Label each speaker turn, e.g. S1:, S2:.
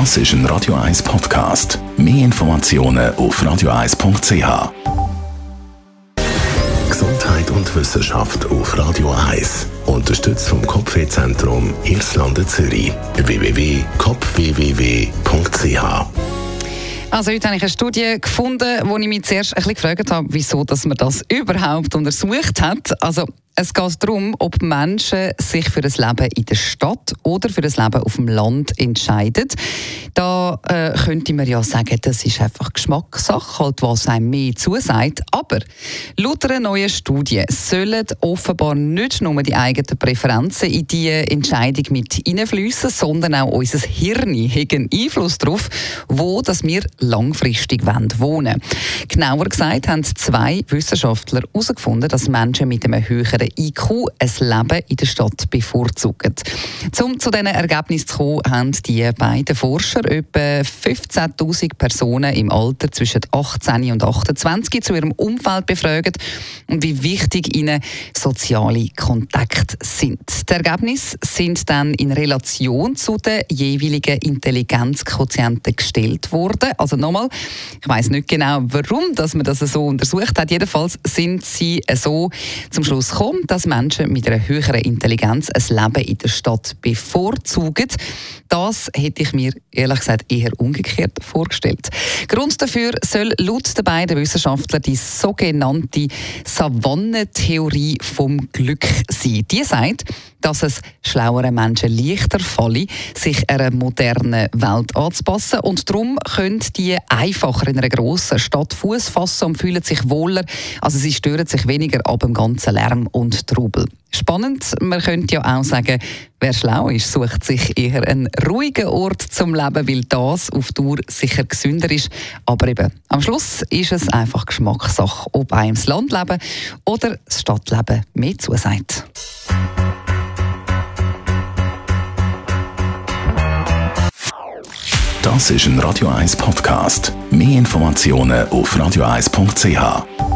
S1: Das ist ein Radio 1 Podcast. Mehr Informationen auf radio1.ch. Gesundheit und Wissenschaft auf Radio 1. Unterstützt vom Kopfwehzentrum Irlande Zürich. www.kopfwww.ch
S2: also heute habe ich eine Studie gefunden, wo ich mich zuerst ein bisschen gefragt habe, wieso dass man das überhaupt untersucht hat. Also es geht darum, ob Menschen sich für ein Leben in der Stadt oder für ein Leben auf dem Land entscheiden. Da äh, könnte man ja sagen, das ist einfach Geschmackssache, halt, was einem mehr zusagt. Aber laut einer neuen Studie sollen offenbar nicht nur die eigenen Präferenzen in die Entscheidung mit einfließen, sondern auch unser Hirn hat einen Einfluss darauf, wo dass wir langfristig wohnen wollen. Genauer gesagt haben zwei Wissenschaftler herausgefunden, dass Menschen mit einem höheren höheren IQ ein Leben in der Stadt bevorzugen. Um zu diesen Ergebnissen zu kommen, haben die beiden Forscher etwa 15.000 Personen im Alter zwischen 18 und 28 zu ihrem Umfeld befragt und wie wichtig ihnen soziale Kontakte sind. Die Ergebnisse sind dann in Relation zu den jeweiligen Intelligenzquotienten gestellt worden. Also nochmal, ich weiß nicht genau, warum dass man das so untersucht hat. Jedenfalls sind sie so zum Schluss gekommen, darum, dass Menschen mit einer höheren Intelligenz ein Leben in der Stadt bevorzugen. Das hätte ich mir ehrlich gesagt eher umgekehrt vorgestellt. Grund dafür soll laut der beiden Wissenschaftler die sogenannte Savannentheorie vom Glück sein. Die sagt, dass es schlaueren Menschen leichter falle, sich einer modernen Welt anzupassen und darum können die einfacher in einer grossen Stadt Fuß fassen und fühlen sich wohler. Also sie stören sich weniger ab dem ganzen Lärm und Trubel. Spannend, man könnte ja auch sagen, wer schlau ist, sucht sich eher einen ruhigen Ort zum Leben, weil das auf Dauer sicher gesünder ist. Aber eben, am Schluss ist es einfach Geschmackssache, ob einem das Landleben oder das Stadtleben mehr zusagt.
S1: Das ist ein Radio 1 Podcast. Mehr Informationen auf radio1.ch.